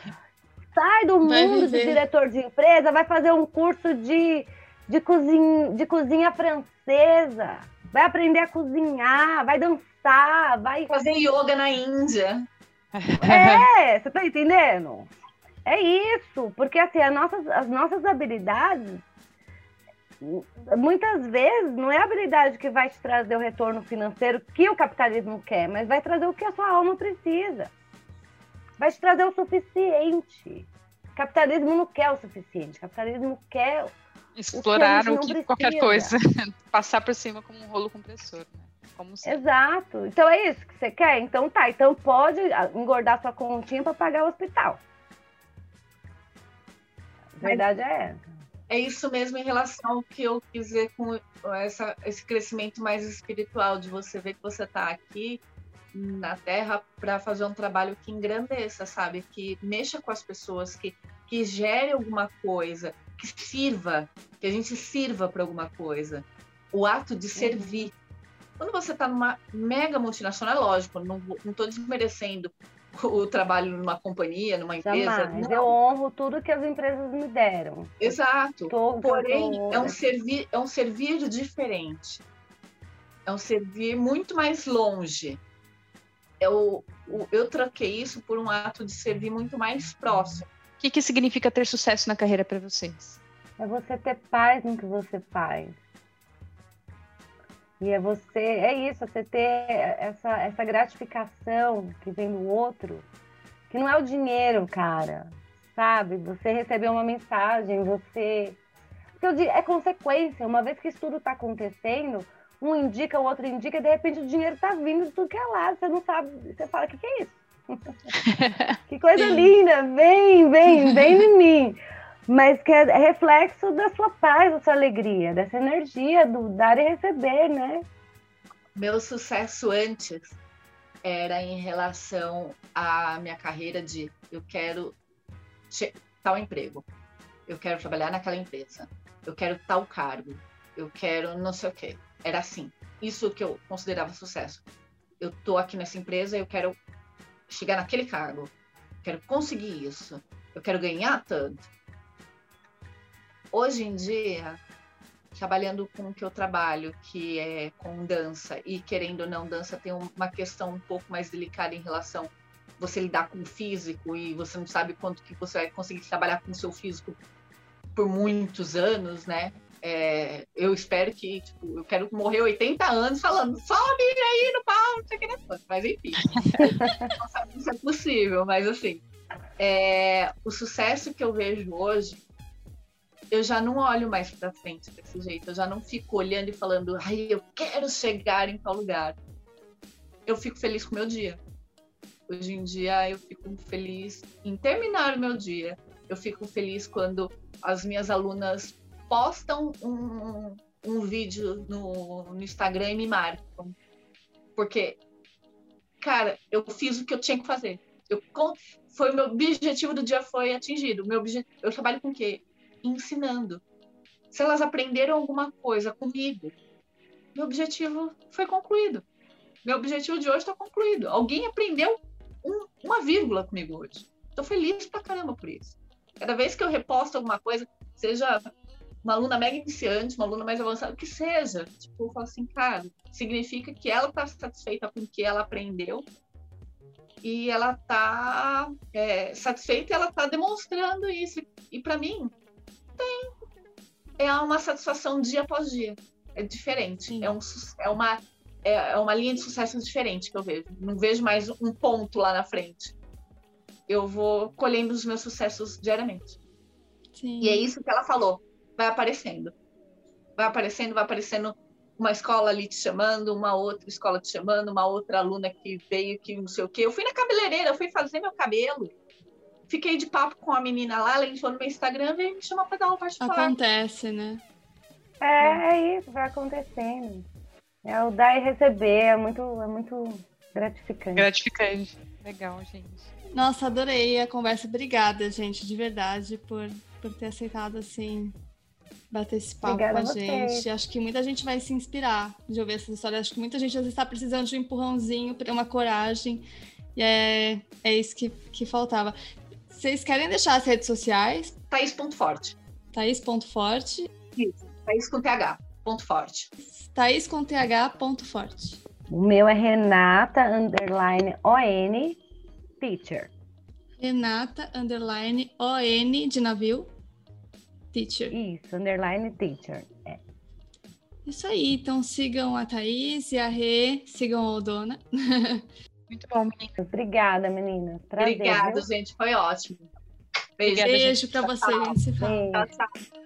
Sai do vai mundo viver. de diretor de empresa, vai fazer um curso de, de, cozinha, de cozinha francesa. Vai aprender a cozinhar, vai dançar, vai. Fazer yoga na Índia. É, você tá entendendo? É isso, porque assim, as nossas, as nossas habilidades, muitas vezes, não é a habilidade que vai te trazer o retorno financeiro que o capitalismo quer, mas vai trazer o que a sua alma precisa. Vai te trazer o suficiente. O capitalismo não quer o suficiente, o capitalismo quer. Explorar o que, o que qualquer coisa, passar por cima como um rolo compressor. Né? Como Exato. Então é isso que você quer? Então tá. Então pode engordar sua continha para pagar o hospital. A verdade é essa. É isso mesmo em relação ao que eu quis dizer com essa, esse crescimento mais espiritual, de você ver que você está aqui na Terra para fazer um trabalho que engrandeça, sabe? Que mexa com as pessoas, que, que gere alguma coisa, que sirva, que a gente sirva para alguma coisa. O ato de servir. Quando você está numa mega multinacional, é lógico, não estou desmerecendo o trabalho numa companhia, numa empresa. Jamais. Eu honro tudo que as empresas me deram. Exato. Porém, é um servir, é um servir diferente. É um servir muito mais longe. Eu, eu troquei isso por um ato de servir muito mais próximo. O que, que significa ter sucesso na carreira para vocês? É você ter paz no que você faz. E é você, é isso, você ter essa, essa gratificação que vem do outro, que não é o dinheiro, cara, sabe? Você recebeu uma mensagem, você. Porque é consequência, uma vez que isso tudo está acontecendo, um indica, o outro indica, e de repente o dinheiro está vindo de tudo que é lado, você não sabe, você fala, o que, que é isso? que coisa linda, vem, vem, vem em mim mas que é reflexo da sua paz, da sua alegria, dessa energia do dar e receber, né? Meu sucesso antes era em relação à minha carreira de eu quero tal emprego, eu quero trabalhar naquela empresa, eu quero tal cargo, eu quero não sei o quê. Era assim. Isso que eu considerava sucesso. Eu tô aqui nessa empresa, eu quero chegar naquele cargo, quero conseguir isso, eu quero ganhar tanto. Hoje em dia, trabalhando com o que eu trabalho, que é com dança, e querendo ou não, dança tem uma questão um pouco mais delicada em relação você lidar com o físico e você não sabe quanto que você vai conseguir trabalhar com o seu físico por muitos anos, né? É, eu espero que, tipo, eu quero morrer 80 anos falando, sobe aí no pau, não sei o que, né? mas enfim, não sabe se é possível, mas assim, é, o sucesso que eu vejo hoje eu já não olho mais para frente desse jeito. Eu já não fico olhando e falando, ai, eu quero chegar em tal lugar. Eu fico feliz com o meu dia. Hoje em dia eu fico feliz em terminar o meu dia. Eu fico feliz quando as minhas alunas postam um, um vídeo no, no Instagram e me marcam. Porque, cara, eu fiz o que eu tinha que fazer. Eu, foi o meu objetivo do dia foi atingido. Meu eu trabalho com o quê? ensinando. Se elas aprenderam alguma coisa comigo, meu objetivo foi concluído. Meu objetivo de hoje está concluído. Alguém aprendeu um, uma vírgula comigo hoje. Estou feliz pra caramba por isso. Cada vez que eu reposto alguma coisa, seja uma aluna mega iniciante, uma aluna mais avançada, que seja, tipo, eu falo assim, cara, significa que ela está satisfeita com o que ela aprendeu e ela está é, satisfeita e ela está demonstrando isso. E para mim, tem. É uma satisfação dia após dia. É diferente. É, um, é, uma, é, é uma linha de sucesso diferente que eu vejo. Não vejo mais um ponto lá na frente. Eu vou colhendo os meus sucessos diariamente. Sim. E é isso que ela falou. Vai aparecendo. Vai aparecendo, vai aparecendo uma escola ali te chamando, uma outra escola te chamando, uma outra aluna que veio que não sei o quê. Eu fui na cabeleireira, eu fui fazer meu cabelo. Fiquei de papo com a menina lá, ela entrou no meu Instagram e me chamou para dar uma particular. Acontece, né? É, é isso, vai acontecendo. É o dar e receber, é muito, é muito gratificante. Gratificante. Legal, gente. Nossa, adorei a conversa. Obrigada, gente, de verdade, por, por ter aceitado, assim, bater esse papo Obrigada com a, gente. Acho que muita gente vai se inspirar de ouvir essas histórias. Acho que muita gente às vezes está precisando de um empurrãozinho, uma coragem. E é, é isso que, que faltava. Vocês querem deixar as redes sociais? Thaís.forte. Thaís.forte. Isso, Thaís com TH, ponto forte. Thaís com TH, ponto forte. O meu é Renata, underline ON, teacher. Renata, underline ON de navio, teacher. Isso, underline teacher. É. Isso aí, então sigam a Thaís e a Rê, sigam a Odona. Muito bom, meninas. Obrigada, meninas. Obrigada, gente. Foi ótimo. Beijo, Beijo para vocês. Tchau, tchau.